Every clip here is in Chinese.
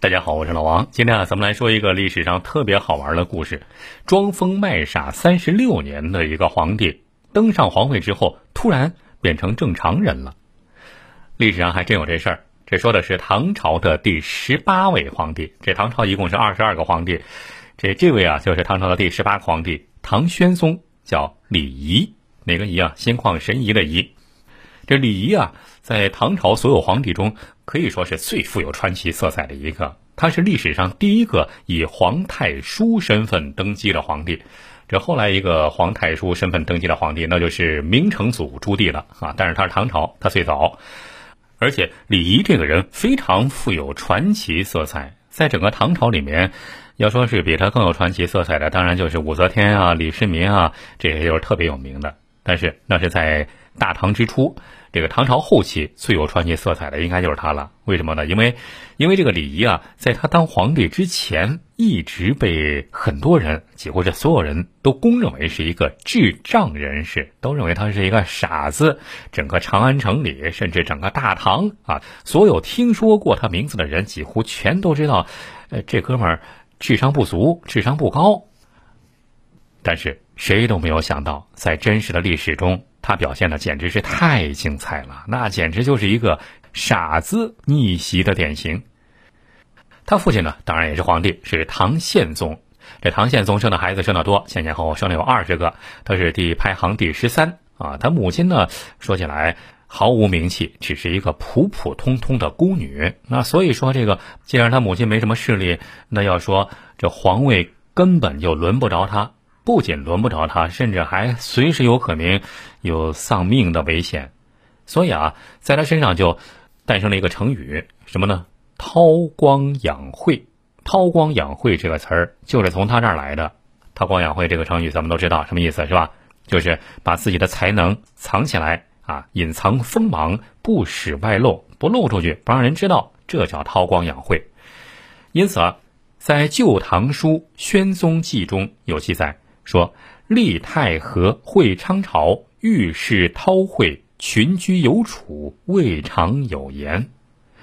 大家好，我是老王。今天啊，咱们来说一个历史上特别好玩的故事：装疯卖傻三十六年的一个皇帝登上皇位之后，突然变成正常人了。历史上还真有这事儿。这说的是唐朝的第十八位皇帝。这唐朝一共是二十二个皇帝，这这位啊，就是唐朝的第十八个皇帝唐宣宗，叫李仪。哪个仪啊？心旷神怡的怡。这李仪啊，在唐朝所有皇帝中。可以说是最富有传奇色彩的一个，他是历史上第一个以皇太叔身份登基的皇帝。这后来一个皇太叔身份登基的皇帝，那就是明成祖朱棣了啊。但是他是唐朝，他最早。而且李仪这个人非常富有传奇色彩，在整个唐朝里面，要说是比他更有传奇色彩的，当然就是武则天啊、李世民啊，这些就是特别有名的。但是那是在大唐之初。这个唐朝后期最有传奇色彩的应该就是他了。为什么呢？因为，因为这个李仪啊，在他当皇帝之前，一直被很多人，几乎是所有人都公认为是一个智障人士，都认为他是一个傻子。整个长安城里，甚至整个大唐啊，所有听说过他名字的人，几乎全都知道，呃，这哥们儿智商不足，智商不高。但是谁都没有想到，在真实的历史中。他表现的简直是太精彩了，那简直就是一个傻子逆袭的典型。他父亲呢，当然也是皇帝，是唐宪宗。这唐宪宗生的孩子生的多，前前后后生了有二十个，他是第排行第十三啊。他母亲呢，说起来毫无名气，只是一个普普通通的宫女。那所以说，这个既然他母亲没什么势力，那要说这皇位根本就轮不着他。不仅轮不着他，甚至还随时有可能有丧命的危险，所以啊，在他身上就诞生了一个成语，什么呢？韬光养晦。韬光养晦这个词儿就是从他这儿来的。韬光养晦这个成语咱们都知道什么意思是吧？就是把自己的才能藏起来啊，隐藏锋芒，不使外露，不露出去，不让人知道，这叫韬光养晦。因此啊，在《旧唐书宣宗记》中有记载。说立太和会昌朝，遇事韬晦，群居有处，未尝有言。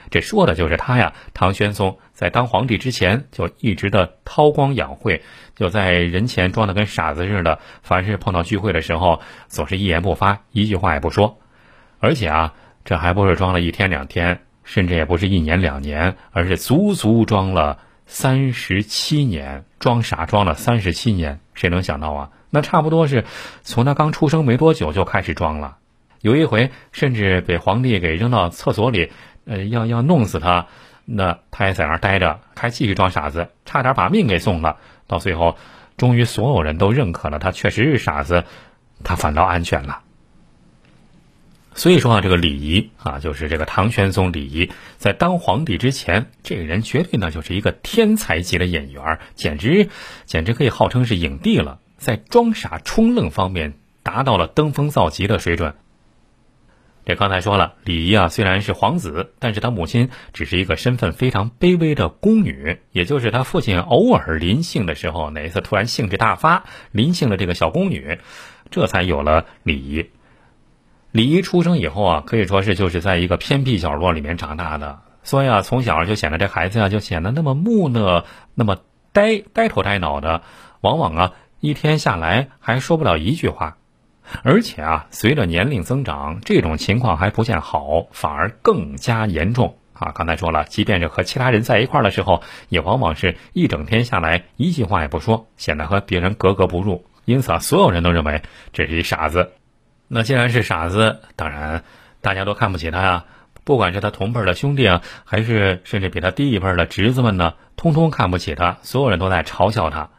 这说的就是他呀。唐玄宗在当皇帝之前，就一直的韬光养晦，就在人前装的跟傻子似的。凡是碰到聚会的时候，总是一言不发，一句话也不说。而且啊，这还不是装了一天两天，甚至也不是一年两年，而是足足装了。三十七年装傻装了三十七年，谁能想到啊？那差不多是从他刚出生没多久就开始装了。有一回甚至被皇帝给扔到厕所里，呃，要要弄死他，那他也在那儿待着，还继续装傻子，差点把命给送了。到最后，终于所有人都认可了他确实是傻子，他反倒安全了。所以说啊，这个李仪啊，就是这个唐玄宗李仪，在当皇帝之前，这个人绝对呢就是一个天才级的演员，简直简直可以号称是影帝了。在装傻充愣方面，达到了登峰造极的水准。这刚才说了，李仪啊虽然是皇子，但是他母亲只是一个身份非常卑微的宫女，也就是他父亲偶尔临幸的时候，哪一次突然兴致大发，临幸了这个小宫女，这才有了李仪。李一出生以后啊，可以说是就是在一个偏僻角落里面长大的，所以啊，从小就显得这孩子啊就显得那么木讷，那么呆呆头呆脑的，往往啊一天下来还说不了一句话，而且啊，随着年龄增长，这种情况还不见好，反而更加严重啊。刚才说了，即便是和其他人在一块的时候，也往往是一整天下来一句话也不说，显得和别人格格不入，因此啊，所有人都认为这是一傻子。那既然是傻子，当然大家都看不起他呀。不管是他同辈的兄弟啊，还是甚至比他低一辈的侄子们呢，通通看不起他。所有人都在嘲笑他。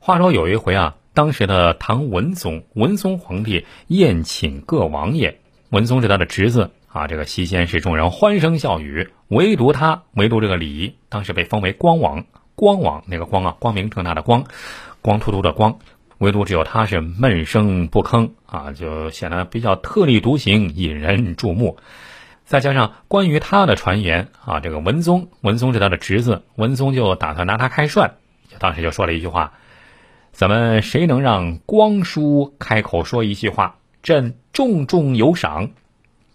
话说有一回啊，当时的唐文宗文宗皇帝宴请各王爷，文宗是他的侄子啊。这个席间是众人欢声笑语，唯独他，唯独这个李，当时被封为光王。光王那个光啊，光明正大的光，光秃秃的光。唯独只有他是闷声不吭啊，就显得比较特立独行，引人注目。再加上关于他的传言啊，这个文宗，文宗是他的侄子，文宗就打算拿他开涮，当时就说了一句话：“咱们谁能让光叔开口说一句话，朕重重有赏。”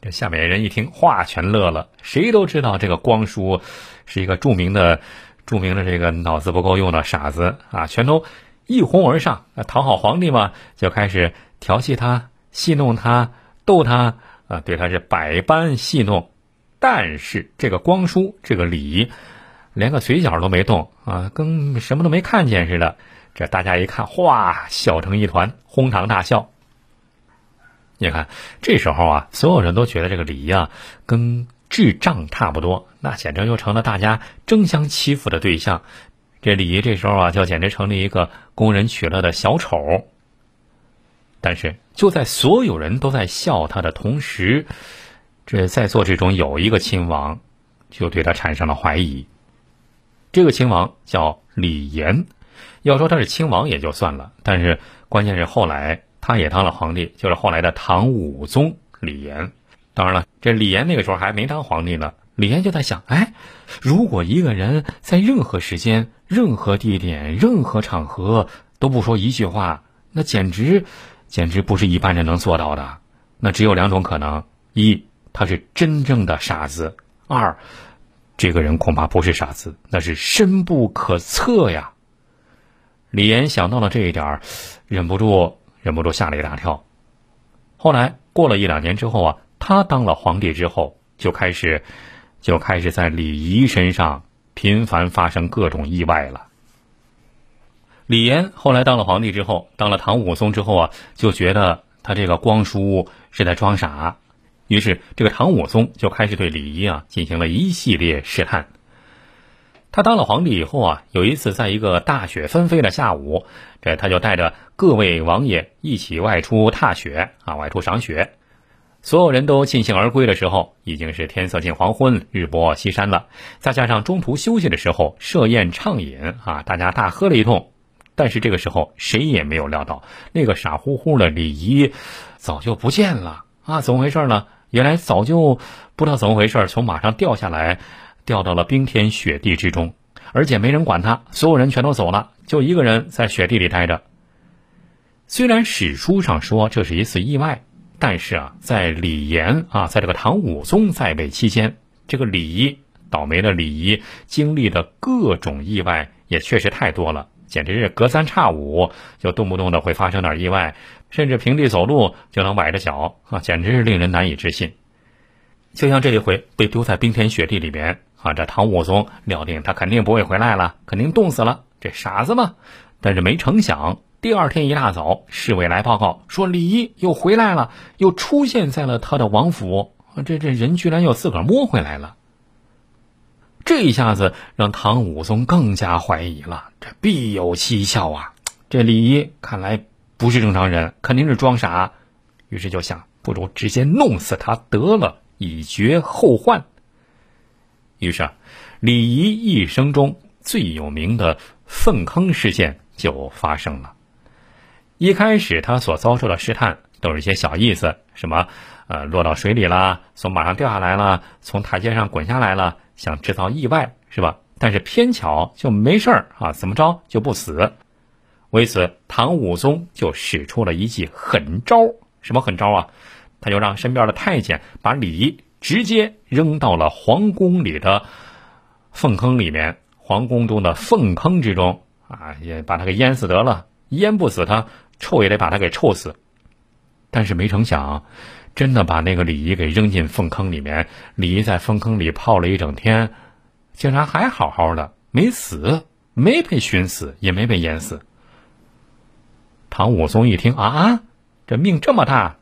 这下面人一听，话全乐了。谁都知道这个光叔是一个著名的、著名的这个脑子不够用的傻子啊，全都一哄而上，讨好皇帝嘛，就开始调戏他、戏弄他、逗他啊，对他是百般戏弄。但是这个光叔，这个李，连个嘴角都没动啊，跟什么都没看见似的。这大家一看，哗，笑成一团，哄堂大笑。你看，这时候啊，所有人都觉得这个李呀，跟智障差不多，那简直就成了大家争相欺负的对象。这李仪这时候啊，就简直成了一个供人取乐的小丑。但是，就在所有人都在笑他的同时，这在座之中有一个亲王，就对他产生了怀疑。这个亲王叫李严，要说他是亲王也就算了，但是关键是后来。他也当了皇帝，就是后来的唐武宗李炎。当然了，这李炎那个时候还没当皇帝呢。李炎就在想：哎，如果一个人在任何时间、任何地点、任何场合都不说一句话，那简直，简直不是一般人能做到的。那只有两种可能：一，他是真正的傻子；二，这个人恐怕不是傻子，那是深不可测呀。李岩想到了这一点，忍不住。忍不住吓了一大跳。后来过了一两年之后啊，他当了皇帝之后，就开始就开始在李仪身上频繁发生各种意外了。李岩后来当了皇帝之后，当了唐武宗之后啊，就觉得他这个光叔是在装傻，于是这个唐武宗就开始对李仪啊进行了一系列试探。他当了皇帝以后啊，有一次在一个大雪纷飞的下午，这他就带着各位王爷一起外出踏雪啊，外出赏雪。所有人都尽兴而归的时候，已经是天色近黄昏，日薄西山了。再加上中途休息的时候设宴畅饮啊，大家大喝了一通。但是这个时候，谁也没有料到那个傻乎乎的李仪早就不见了啊！怎么回事呢？原来早就不知道怎么回事，从马上掉下来。掉到了冰天雪地之中，而且没人管他，所有人全都走了，就一个人在雪地里待着。虽然史书上说这是一次意外，但是啊，在李严啊，在这个唐武宗在位期间，这个李仪倒霉的李仪经历的各种意外也确实太多了，简直是隔三差五就动不动的会发生点意外，甚至平地走路就能崴着脚啊，简直是令人难以置信。就像这一回被丢在冰天雪地里边。啊，这唐武宗料定他肯定不会回来了，肯定冻死了。这傻子嘛，但是没成想，第二天一大早，侍卫来报告说李仪又回来了，又出现在了他的王府。这这人居然又自个儿摸回来了。这一下子让唐武宗更加怀疑了，这必有蹊跷啊！这李仪看来不是正常人，肯定是装傻。于是就想，不如直接弄死他得了，以绝后患。于是，李仪一生中最有名的粪坑事件就发生了。一开始，他所遭受的试探都是一些小意思，什么呃落到水里了，从马上掉下来了，从台阶上滚下来了，想制造意外，是吧？但是偏巧就没事儿啊，怎么着就不死。为此，唐武宗就使出了一记狠招，什么狠招啊？他就让身边的太监把李。直接扔到了皇宫里的粪坑里面，皇宫中的粪坑之中啊，也把他给淹死得了。淹不死他，臭也得把他给臭死。但是没成想，真的把那个李仪给扔进粪坑里面。李仪在粪坑里泡了一整天，竟然还好好的，没死，没被熏死，也没被淹死。唐武宗一听啊，这命这么大！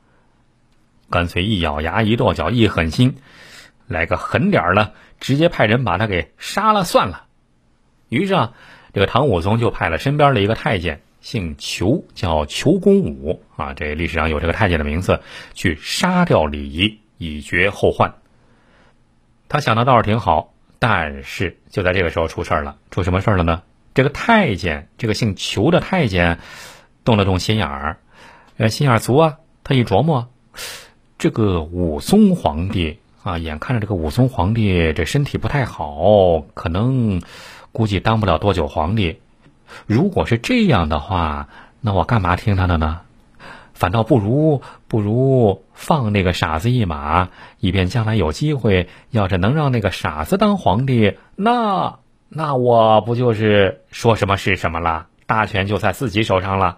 干脆一咬牙一跺脚一狠心，来个狠点儿的，直接派人把他给杀了算了。于是啊，这个唐武宗就派了身边的一个太监，姓裘，叫裘公武啊，这历史上有这个太监的名字，去杀掉李仪，以绝后患。他想的倒是挺好，但是就在这个时候出事儿了。出什么事儿了呢？这个太监，这个姓裘的太监，动了动心眼儿，呃，心眼足啊。他一琢磨。这个武宗皇帝啊，眼看着这个武宗皇帝这身体不太好，可能估计当不了多久皇帝。如果是这样的话，那我干嘛听他的呢？反倒不如不如放那个傻子一马，以便将来有机会，要是能让那个傻子当皇帝，那那我不就是说什么是什么了？大权就在自己手上了。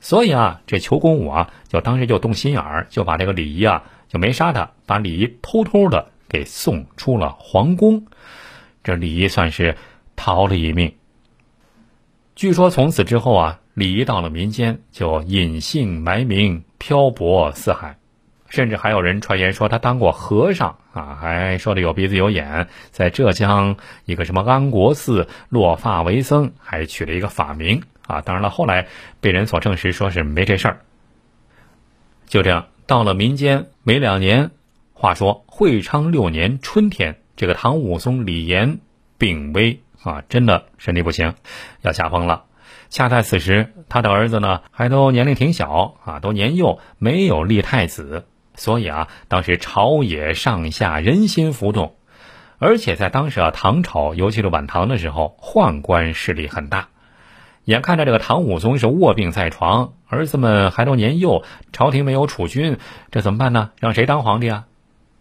所以啊，这裘公武啊，就当时就动心眼儿，就把这个李仪啊，就没杀他，把李仪偷偷的给送出了皇宫。这李仪算是逃了一命。据说从此之后啊，李仪到了民间就隐姓埋名，漂泊四海，甚至还有人传言说他当过和尚啊，还说的有鼻子有眼，在浙江一个什么安国寺落发为僧，还取了一个法名啊。当然了，后来被人所证实说是没这事儿。就这样到了民间没两年，话说会昌六年春天，这个唐武宗李炎病危。啊，真的身体不行，要吓疯了。恰在此时，他的儿子呢，还都年龄挺小啊，都年幼，没有立太子。所以啊，当时朝野上下人心浮动，而且在当时啊，唐朝，尤其是晚唐的时候，宦官势力很大。眼看着这个唐武宗是卧病在床，儿子们还都年幼，朝廷没有储君，这怎么办呢？让谁当皇帝啊？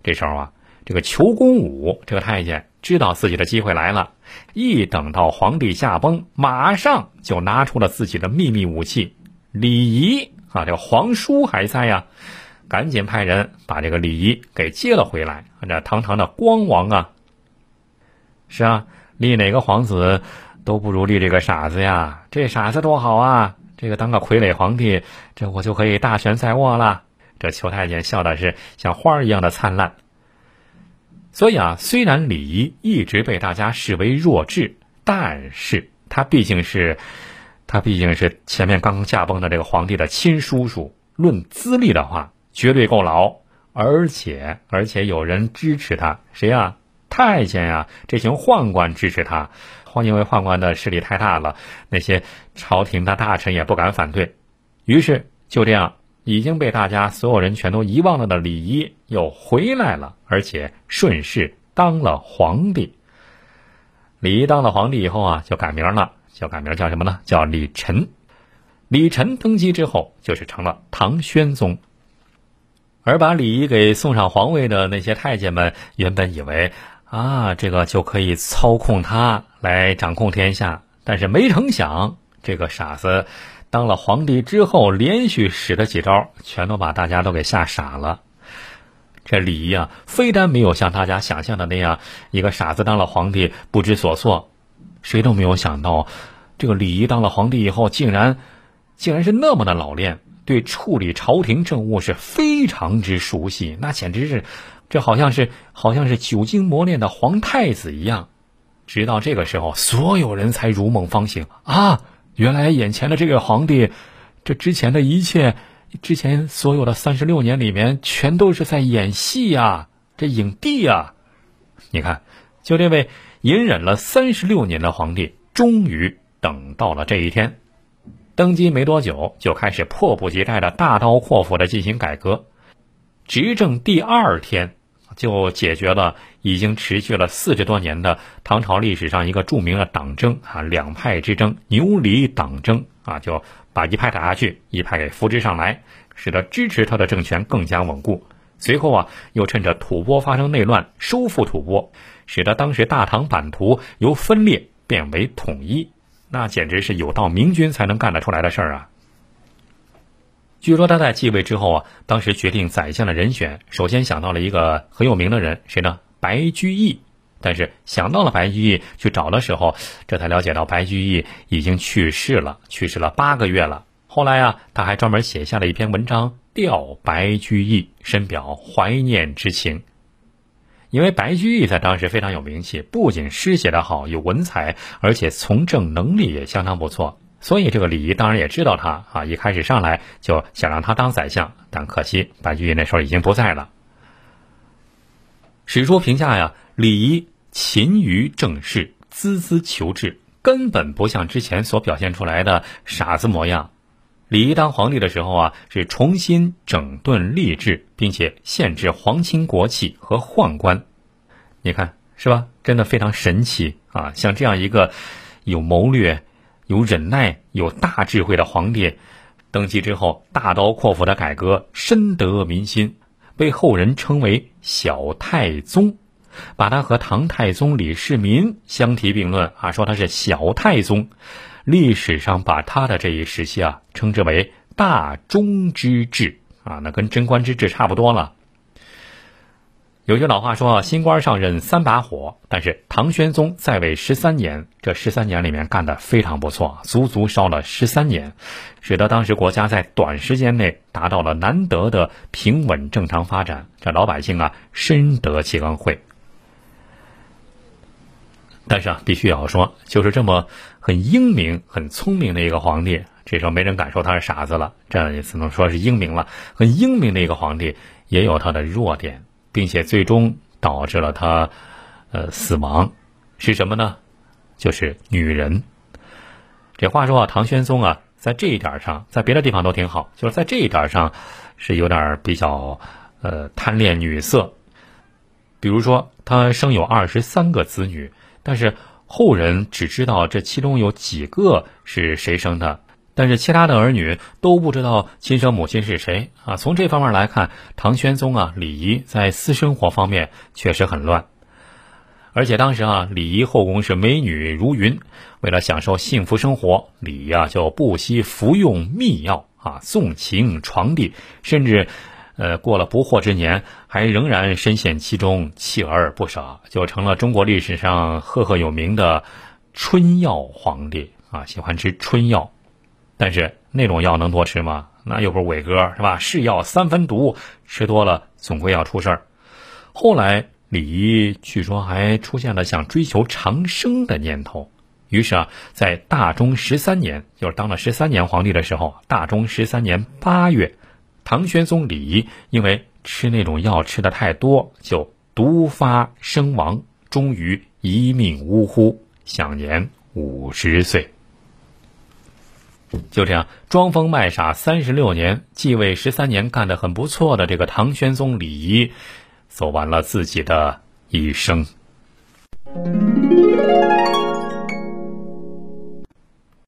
这时候啊，这个裘公武这个太监。知道自己的机会来了，一等到皇帝驾崩，马上就拿出了自己的秘密武器礼仪啊！这皇叔还在呀，赶紧派人把这个礼仪给接了回来。这堂堂的光王啊，是啊，立哪个皇子都不如立这个傻子呀！这傻子多好啊！这个当个傀儡皇帝，这我就可以大权在握了。这裘太监笑的是像花儿一样的灿烂。所以啊，虽然李仪一直被大家视为弱智，但是他毕竟是，他毕竟是前面刚刚驾崩的这个皇帝的亲叔叔，论资历的话，绝对够老。而且，而且有人支持他，谁呀？太监呀，这群宦官支持他。因为宦官的势力太大了，那些朝廷的大臣也不敢反对。于是，就这样。已经被大家所有人全都遗忘了的李仪又回来了，而且顺势当了皇帝。李仪当了皇帝以后啊，就改名了，就改名叫什么呢？叫李晨。李晨登基之后，就是成了唐宣宗。而把李仪给送上皇位的那些太监们，原本以为啊，这个就可以操控他来掌控天下，但是没成想，这个傻子。当了皇帝之后，连续使了几招，全都把大家都给吓傻了。这李仪啊，非但没有像大家想象的那样，一个傻子当了皇帝不知所措，谁都没有想到，这个李仪当了皇帝以后，竟然，竟然是那么的老练，对处理朝廷政务是非常之熟悉，那简直是，这好像是好像是久经磨练的皇太子一样。直到这个时候，所有人才如梦方醒啊！原来眼前的这个皇帝，这之前的一切，之前所有的三十六年里面，全都是在演戏呀，这影帝呀！你看，就这位隐忍了三十六年的皇帝，终于等到了这一天，登基没多久，就开始迫不及待的大刀阔斧的进行改革，执政第二天。就解决了已经持续了四十多年的唐朝历史上一个著名的党争啊，两派之争，牛李党争啊，就把一派打下去，一派给扶植上来，使得支持他的政权更加稳固。随后啊，又趁着吐蕃发生内乱，收复吐蕃，使得当时大唐版图由分裂变为统一，那简直是有道明君才能干得出来的事儿啊！据说他在继位之后啊，当时决定宰相的人选，首先想到了一个很有名的人，谁呢？白居易。但是想到了白居易去找的时候，这才了解到白居易已经去世了，去世了八个月了。后来啊，他还专门写下了一篇文章吊白居易，深表怀念之情。因为白居易在当时非常有名气，不仅诗写得好，有文采，而且从政能力也相当不错。所以这个李仪当然也知道他啊，一开始上来就想让他当宰相，但可惜白居易那时候已经不在了。史书评价呀，李仪勤于政事，孜孜求治，根本不像之前所表现出来的傻子模样。李仪当皇帝的时候啊，是重新整顿吏治，并且限制皇亲国戚和宦官。你看是吧？真的非常神奇啊！像这样一个有谋略。有忍耐、有大智慧的皇帝，登基之后大刀阔斧的改革，深得民心，被后人称为小太宗，把他和唐太宗李世民相提并论啊，说他是小太宗。历史上把他的这一时期啊，称之为大中之治啊，那跟贞观之治差不多了。有句老话说：“新官上任三把火。”但是唐玄宗在位十三年，这十三年里面干得非常不错，足足烧了十三年，使得当时国家在短时间内达到了难得的平稳正常发展。这老百姓啊，深得其恩惠。但是啊，必须要说，就是这么很英明、很聪明的一个皇帝，这时候没人敢说他是傻子了，这也只能说是英明了。很英明的一个皇帝，也有他的弱点。并且最终导致了他，呃，死亡，是什么呢？就是女人。这话说啊，唐玄宗啊，在这一点上，在别的地方都挺好，就是在这一点上，是有点比较，呃，贪恋女色。比如说，他生有二十三个子女，但是后人只知道这其中有几个是谁生的。但是其他的儿女都不知道亲生母亲是谁啊！从这方面来看，唐玄宗啊，李仪在私生活方面确实很乱。而且当时啊，李仪后宫是美女如云，为了享受幸福生活，李仪啊就不惜服用秘药啊，纵情床地，甚至，呃，过了不惑之年，还仍然深陷其中，锲而不舍，就成了中国历史上赫赫有名的春药皇帝啊，喜欢吃春药。但是那种药能多吃吗？那又不是伟哥，是吧？是药三分毒，吃多了总归要出事儿。后来李仪据说还出现了想追求长生的念头，于是啊，在大中十三年，就是当了十三年皇帝的时候，大中十三年八月，唐玄宗李仪因为吃那种药吃的太多，就毒发身亡，终于一命呜呼，享年五十岁。就这样，装疯卖傻三十六年，继位十三年，干得很不错的这个唐玄宗李仪，走完了自己的一生。